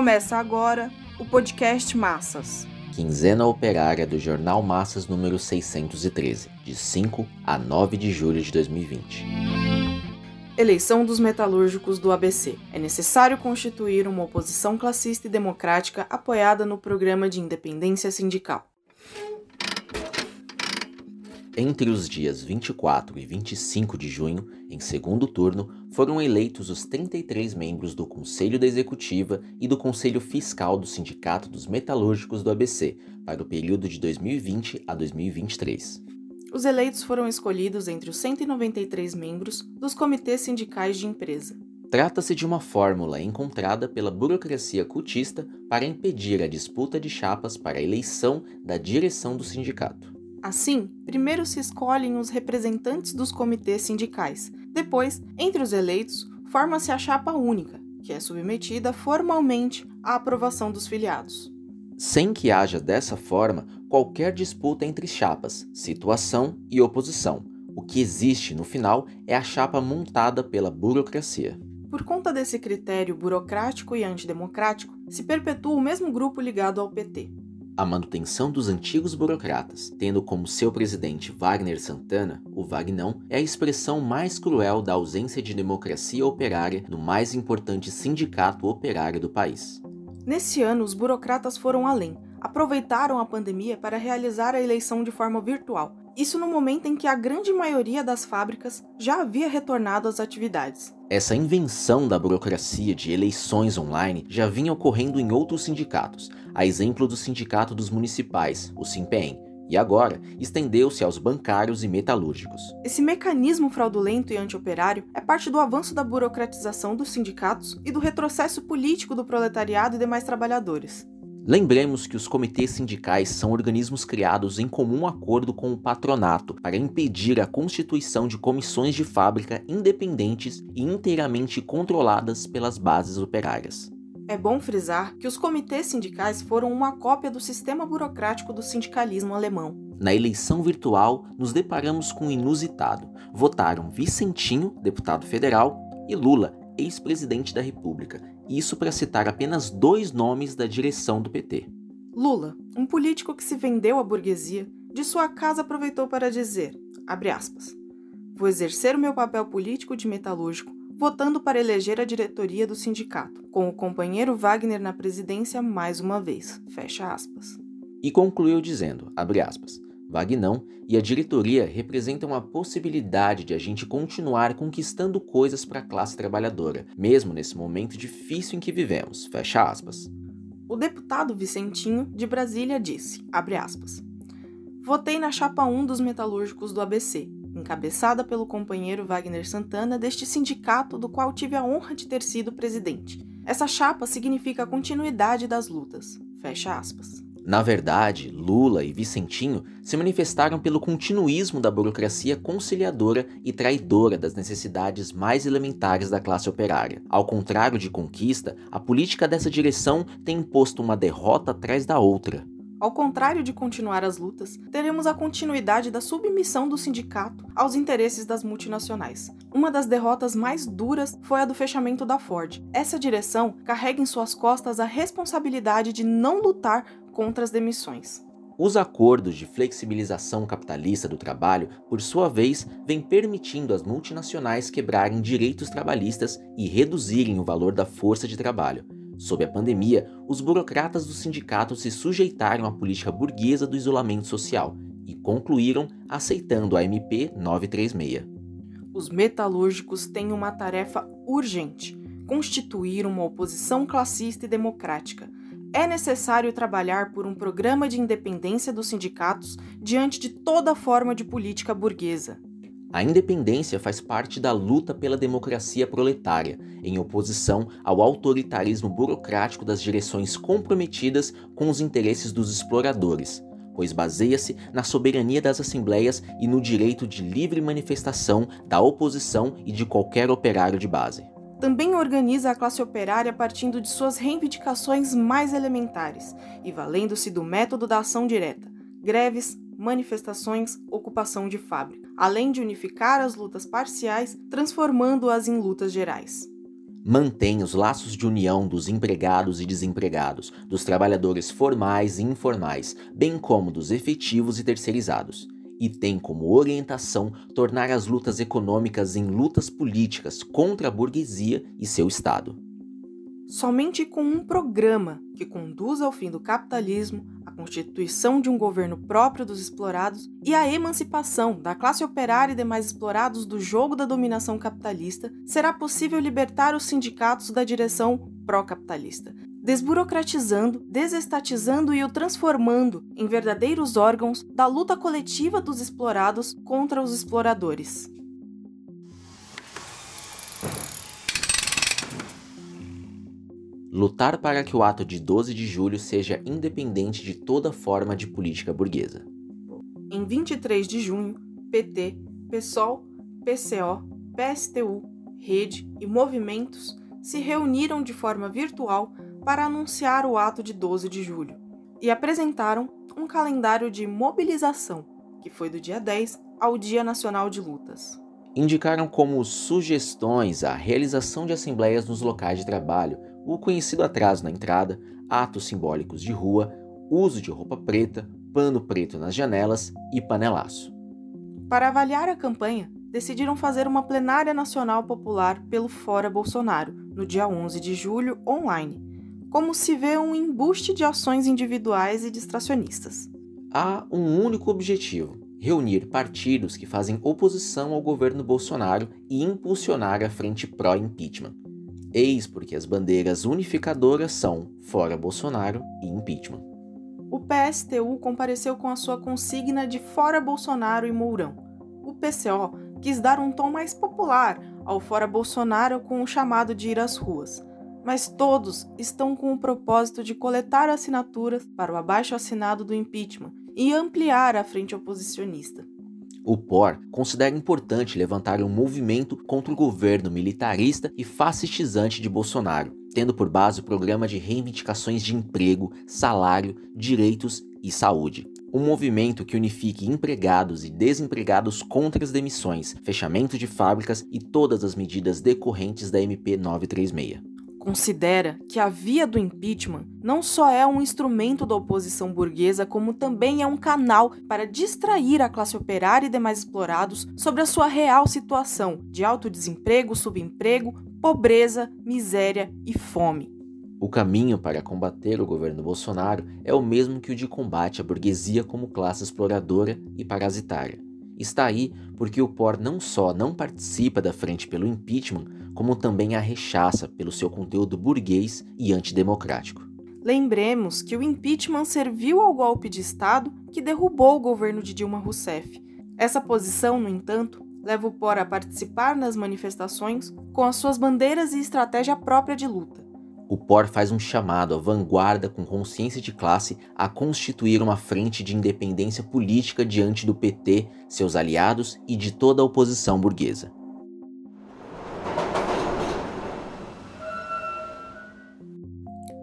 Começa agora o podcast Massas. Quinzena Operária do Jornal Massas número 613, de 5 a 9 de julho de 2020. Eleição dos metalúrgicos do ABC. É necessário constituir uma oposição classista e democrática apoiada no programa de independência sindical. Entre os dias 24 e 25 de junho, em segundo turno, foram eleitos os 33 membros do Conselho da Executiva e do Conselho Fiscal do Sindicato dos Metalúrgicos do ABC para o período de 2020 a 2023. Os eleitos foram escolhidos entre os 193 membros dos comitês sindicais de empresa. Trata-se de uma fórmula encontrada pela burocracia cultista para impedir a disputa de chapas para a eleição da direção do sindicato. Assim, primeiro se escolhem os representantes dos comitês sindicais. Depois, entre os eleitos, forma-se a chapa única, que é submetida formalmente à aprovação dos filiados. Sem que haja dessa forma qualquer disputa entre chapas, situação e oposição. O que existe no final é a chapa montada pela burocracia. Por conta desse critério burocrático e antidemocrático, se perpetua o mesmo grupo ligado ao PT a manutenção dos antigos burocratas, tendo como seu presidente Wagner Santana, o Vagnão, é a expressão mais cruel da ausência de democracia operária no mais importante sindicato operário do país. Nesse ano, os burocratas foram além. Aproveitaram a pandemia para realizar a eleição de forma virtual. Isso no momento em que a grande maioria das fábricas já havia retornado às atividades. Essa invenção da burocracia de eleições online já vinha ocorrendo em outros sindicatos, a exemplo do Sindicato dos Municipais, o SIMPEM, e agora estendeu-se aos bancários e metalúrgicos. Esse mecanismo fraudulento e antioperário é parte do avanço da burocratização dos sindicatos e do retrocesso político do proletariado e demais trabalhadores. Lembremos que os comitês sindicais são organismos criados em comum acordo com o patronato para impedir a constituição de comissões de fábrica independentes e inteiramente controladas pelas bases operárias. É bom frisar que os comitês sindicais foram uma cópia do sistema burocrático do sindicalismo alemão. Na eleição virtual, nos deparamos com o inusitado. Votaram Vicentinho, deputado federal, e Lula, ex-presidente da República, isso para citar apenas dois nomes da direção do PT. Lula, um político que se vendeu à burguesia, de sua casa aproveitou para dizer, aspas, vou exercer o meu papel político de metalúrgico, votando para eleger a diretoria do sindicato, com o companheiro Wagner na presidência mais uma vez, fecha aspas. E concluiu dizendo, abre aspas, Vagnão e a diretoria representam a possibilidade de a gente continuar conquistando coisas para a classe trabalhadora, mesmo nesse momento difícil em que vivemos. Fecha aspas. O deputado Vicentinho, de Brasília, disse, aspas, Votei na chapa 1 dos metalúrgicos do ABC, encabeçada pelo companheiro Wagner Santana deste sindicato do qual tive a honra de ter sido presidente. Essa chapa significa a continuidade das lutas. Fecha aspas. Na verdade, Lula e Vicentinho se manifestaram pelo continuismo da burocracia conciliadora e traidora das necessidades mais elementares da classe operária. Ao contrário de conquista, a política dessa direção tem imposto uma derrota atrás da outra. Ao contrário de continuar as lutas, teremos a continuidade da submissão do sindicato aos interesses das multinacionais. Uma das derrotas mais duras foi a do fechamento da Ford. Essa direção carrega em suas costas a responsabilidade de não lutar contra as demissões. Os acordos de flexibilização capitalista do trabalho, por sua vez, vêm permitindo às multinacionais quebrarem direitos trabalhistas e reduzirem o valor da força de trabalho. Sob a pandemia, os burocratas do sindicato se sujeitaram à política burguesa do isolamento social e concluíram aceitando a MP 936. Os metalúrgicos têm uma tarefa urgente: constituir uma oposição classista e democrática é necessário trabalhar por um programa de independência dos sindicatos diante de toda forma de política burguesa. A independência faz parte da luta pela democracia proletária, em oposição ao autoritarismo burocrático das direções comprometidas com os interesses dos exploradores, pois baseia-se na soberania das assembleias e no direito de livre manifestação da oposição e de qualquer operário de base também organiza a classe operária partindo de suas reivindicações mais elementares e valendo-se do método da ação direta, greves, manifestações, ocupação de fábrica, além de unificar as lutas parciais, transformando-as em lutas gerais. mantém os laços de união dos empregados e desempregados, dos trabalhadores formais e informais, bem como dos efetivos e terceirizados, e tem como orientação tornar as lutas econômicas em lutas políticas contra a burguesia e seu Estado. Somente com um programa que conduza ao fim do capitalismo, a constituição de um governo próprio dos explorados e a emancipação da classe operária e demais explorados do jogo da dominação capitalista, será possível libertar os sindicatos da direção pró-capitalista, desburocratizando, desestatizando e o transformando em verdadeiros órgãos da luta coletiva dos explorados contra os exploradores. lutar para que o ato de 12 de julho seja independente de toda forma de política burguesa. Em 23 de junho, PT, PSOL, PCO, PSTU, Rede e movimentos se reuniram de forma virtual para anunciar o ato de 12 de julho e apresentaram um calendário de mobilização, que foi do dia 10 ao Dia Nacional de Lutas. Indicaram como sugestões a realização de assembleias nos locais de trabalho, o conhecido atraso na entrada, atos simbólicos de rua, uso de roupa preta, pano preto nas janelas e panelaço. Para avaliar a campanha, decidiram fazer uma plenária nacional popular pelo Fora Bolsonaro, no dia 11 de julho, online, como se vê um embuste de ações individuais e distracionistas. Há um único objetivo: reunir partidos que fazem oposição ao governo Bolsonaro e impulsionar a frente pró-impeachment. Eis porque as bandeiras unificadoras são fora Bolsonaro e impeachment. O PSTU compareceu com a sua consigna de fora Bolsonaro e Mourão. O PCO quis dar um tom mais popular ao fora Bolsonaro com o chamado de ir às ruas. Mas todos estão com o propósito de coletar assinaturas para o abaixo assinado do impeachment e ampliar a frente oposicionista. O POR considera importante levantar um movimento contra o governo militarista e fascistizante de Bolsonaro, tendo por base o programa de reivindicações de emprego, salário, direitos e saúde. Um movimento que unifique empregados e desempregados contra as demissões, fechamento de fábricas e todas as medidas decorrentes da MP 936 considera que a via do impeachment não só é um instrumento da oposição burguesa, como também é um canal para distrair a classe operária e demais explorados sobre a sua real situação de alto desemprego, subemprego, pobreza, miséria e fome. O caminho para combater o governo Bolsonaro é o mesmo que o de combate à burguesia como classe exploradora e parasitária. Está aí porque o POR não só não participa da frente pelo impeachment, como também a rechaça pelo seu conteúdo burguês e antidemocrático. Lembremos que o impeachment serviu ao golpe de Estado que derrubou o governo de Dilma Rousseff. Essa posição, no entanto, leva o POR a participar nas manifestações com as suas bandeiras e estratégia própria de luta. O POR faz um chamado à vanguarda com consciência de classe a constituir uma frente de independência política diante do PT, seus aliados e de toda a oposição burguesa.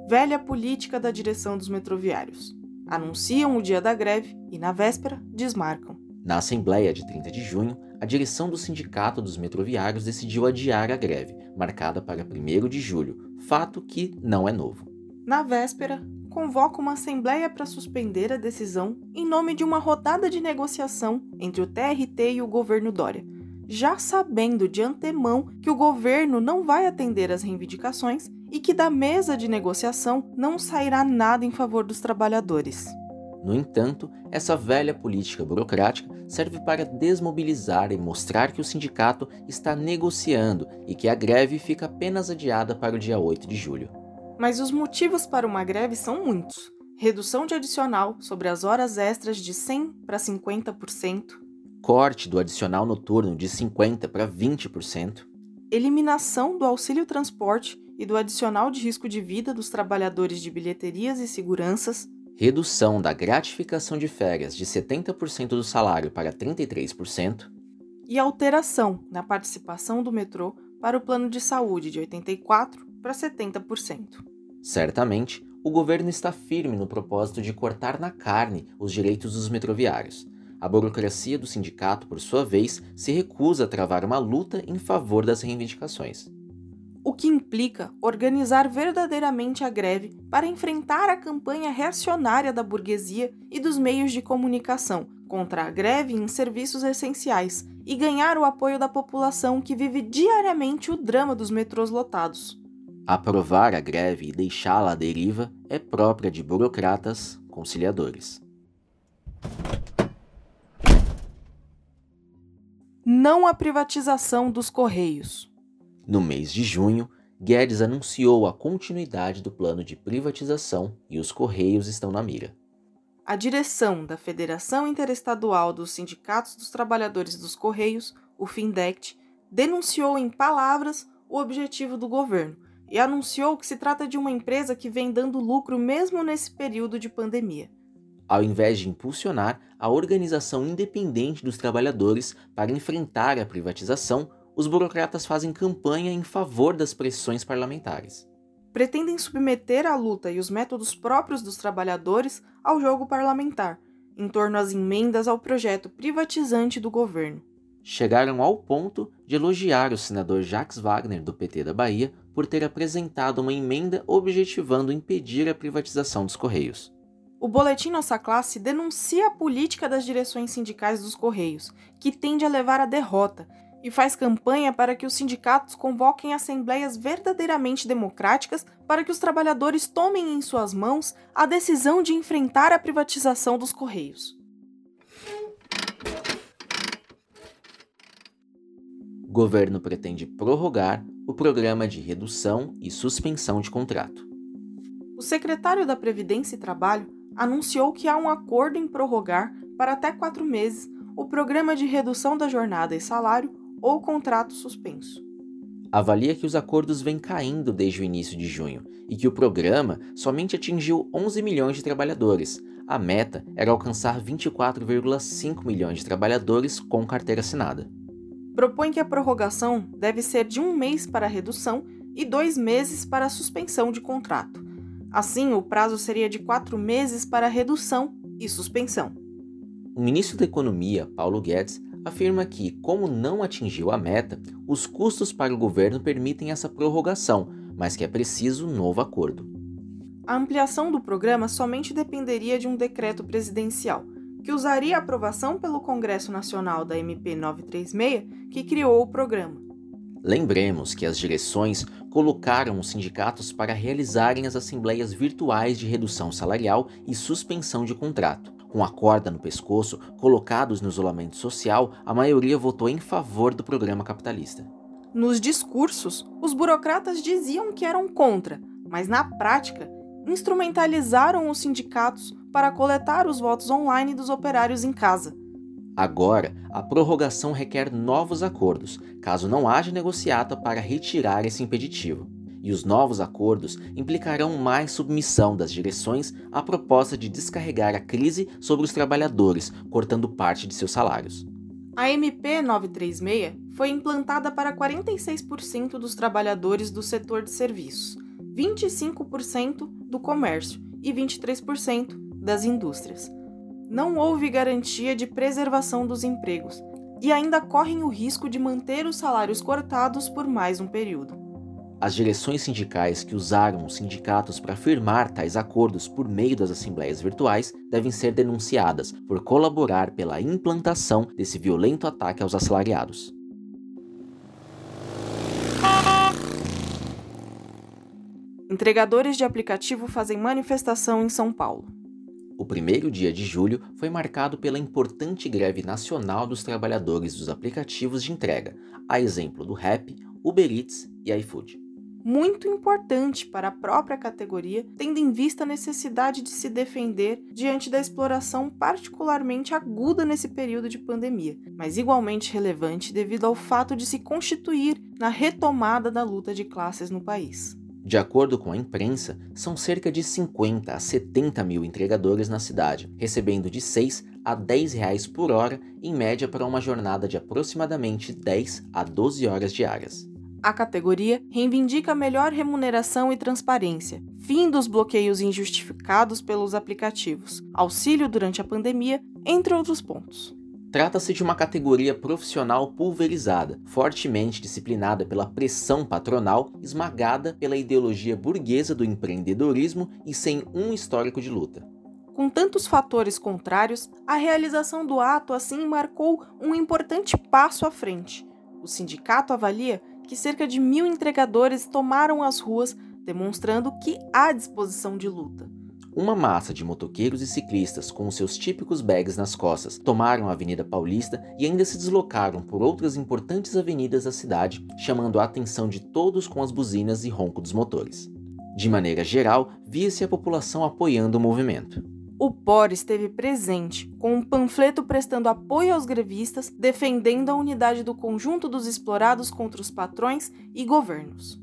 Velha política da direção dos metroviários. Anunciam o dia da greve e, na véspera, desmarcam. Na Assembleia de 30 de junho, a direção do Sindicato dos Metroviários decidiu adiar a greve, marcada para 1 de julho, fato que não é novo. Na véspera, convoca uma assembleia para suspender a decisão em nome de uma rodada de negociação entre o TRT e o governo Dória, já sabendo de antemão que o governo não vai atender às reivindicações e que da mesa de negociação não sairá nada em favor dos trabalhadores. No entanto, essa velha política burocrática serve para desmobilizar e mostrar que o sindicato está negociando e que a greve fica apenas adiada para o dia 8 de julho. Mas os motivos para uma greve são muitos: redução de adicional sobre as horas extras de 100 para 50%, corte do adicional noturno de 50 para 20%, eliminação do auxílio transporte e do adicional de risco de vida dos trabalhadores de bilheterias e seguranças, redução da gratificação de férias de 70% do salário para 33% e alteração na participação do metrô para o plano de saúde de 84% para 70%. Certamente, o governo está firme no propósito de cortar na carne os direitos dos metroviários. A burocracia do sindicato, por sua vez, se recusa a travar uma luta em favor das reivindicações. O que implica organizar verdadeiramente a greve para enfrentar a campanha reacionária da burguesia e dos meios de comunicação contra a greve em serviços essenciais e ganhar o apoio da população que vive diariamente o drama dos metrôs lotados. Aprovar a greve e deixá-la à deriva é própria de burocratas conciliadores. Não a privatização dos Correios. No mês de junho, Guedes anunciou a continuidade do plano de privatização e os Correios estão na mira. A direção da Federação Interestadual dos Sindicatos dos Trabalhadores dos Correios, o FINDECT, denunciou em palavras o objetivo do governo e anunciou que se trata de uma empresa que vem dando lucro mesmo nesse período de pandemia. Ao invés de impulsionar a organização independente dos trabalhadores para enfrentar a privatização, os burocratas fazem campanha em favor das pressões parlamentares. Pretendem submeter a luta e os métodos próprios dos trabalhadores ao jogo parlamentar, em torno às emendas ao projeto privatizante do governo. Chegaram ao ponto de elogiar o senador Jacques Wagner, do PT da Bahia, por ter apresentado uma emenda objetivando impedir a privatização dos Correios. O Boletim Nossa Classe denuncia a política das direções sindicais dos Correios, que tende a levar à derrota e faz campanha para que os sindicatos convoquem assembleias verdadeiramente democráticas para que os trabalhadores tomem em suas mãos a decisão de enfrentar a privatização dos Correios. O governo pretende prorrogar o programa de redução e suspensão de contrato. O secretário da Previdência e Trabalho anunciou que há um acordo em prorrogar para até quatro meses o programa de redução da jornada e salário ou contrato suspenso. Avalia que os acordos vêm caindo desde o início de junho e que o programa somente atingiu 11 milhões de trabalhadores. A meta era alcançar 24,5 milhões de trabalhadores com carteira assinada. Propõe que a prorrogação deve ser de um mês para a redução e dois meses para a suspensão de contrato. Assim, o prazo seria de quatro meses para a redução e suspensão. O ministro da Economia, Paulo Guedes, afirma que, como não atingiu a meta, os custos para o governo permitem essa prorrogação, mas que é preciso um novo acordo. A ampliação do programa somente dependeria de um decreto presidencial, que usaria a aprovação pelo Congresso Nacional da MP 936, que criou o programa. Lembremos que as direções colocaram os sindicatos para realizarem as assembleias virtuais de redução salarial e suspensão de contrato com a corda no pescoço, colocados no isolamento social, a maioria votou em favor do programa capitalista. Nos discursos, os burocratas diziam que eram contra, mas na prática, instrumentalizaram os sindicatos para coletar os votos online dos operários em casa. Agora, a prorrogação requer novos acordos, caso não haja negociata para retirar esse impeditivo e os novos acordos implicarão mais submissão das direções à proposta de descarregar a crise sobre os trabalhadores, cortando parte de seus salários. A MP 936 foi implantada para 46% dos trabalhadores do setor de serviços, 25% do comércio e 23% das indústrias. Não houve garantia de preservação dos empregos e ainda correm o risco de manter os salários cortados por mais um período. As direções sindicais que usaram os sindicatos para firmar tais acordos por meio das assembleias virtuais devem ser denunciadas por colaborar pela implantação desse violento ataque aos assalariados. Entregadores de aplicativo fazem manifestação em São Paulo. O primeiro dia de julho foi marcado pela importante greve nacional dos trabalhadores dos aplicativos de entrega, a exemplo do Rap, Uber Eats e iFood muito importante para a própria categoria, tendo em vista a necessidade de se defender diante da exploração particularmente aguda nesse período de pandemia, mas igualmente relevante devido ao fato de se constituir na retomada da luta de classes no país. De acordo com a imprensa, são cerca de 50 a 70 mil entregadores na cidade, recebendo de 6 a 10 reais por hora, em média para uma jornada de aproximadamente 10 a 12 horas diárias. A categoria reivindica melhor remuneração e transparência, fim dos bloqueios injustificados pelos aplicativos, auxílio durante a pandemia, entre outros pontos. Trata-se de uma categoria profissional pulverizada, fortemente disciplinada pela pressão patronal, esmagada pela ideologia burguesa do empreendedorismo e sem um histórico de luta. Com tantos fatores contrários, a realização do ato assim marcou um importante passo à frente. O sindicato avalia que cerca de mil entregadores tomaram as ruas, demonstrando que há disposição de luta. Uma massa de motoqueiros e ciclistas com seus típicos bags nas costas tomaram a Avenida Paulista e ainda se deslocaram por outras importantes avenidas da cidade, chamando a atenção de todos com as buzinas e ronco dos motores. De maneira geral, via-se a população apoiando o movimento. O POR esteve presente, com um panfleto prestando apoio aos grevistas, defendendo a unidade do conjunto dos explorados contra os patrões e governos.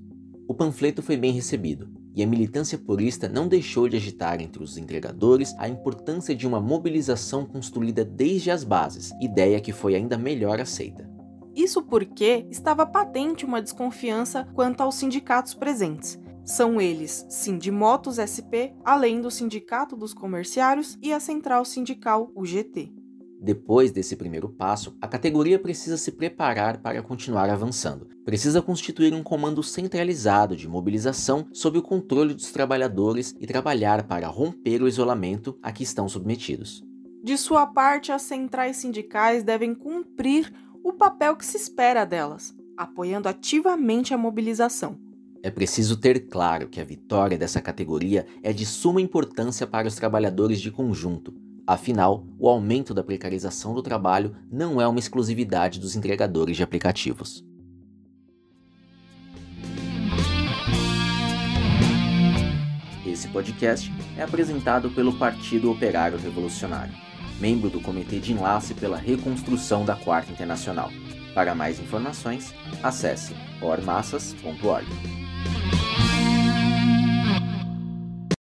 O panfleto foi bem recebido, e a militância purista não deixou de agitar entre os entregadores a importância de uma mobilização construída desde as bases, ideia que foi ainda melhor aceita. Isso porque estava patente uma desconfiança quanto aos sindicatos presentes. São eles Sindimotos SP, além do Sindicato dos Comerciários e a Central Sindical UGT. Depois desse primeiro passo, a categoria precisa se preparar para continuar avançando. Precisa constituir um comando centralizado de mobilização sob o controle dos trabalhadores e trabalhar para romper o isolamento a que estão submetidos. De sua parte, as centrais sindicais devem cumprir o papel que se espera delas, apoiando ativamente a mobilização. É preciso ter claro que a vitória dessa categoria é de suma importância para os trabalhadores de conjunto, Afinal, o aumento da precarização do trabalho não é uma exclusividade dos entregadores de aplicativos. Esse podcast é apresentado pelo Partido Operário Revolucionário, membro do Comitê de Enlace pela Reconstrução da Quarta Internacional. Para mais informações, acesse ormassas.org.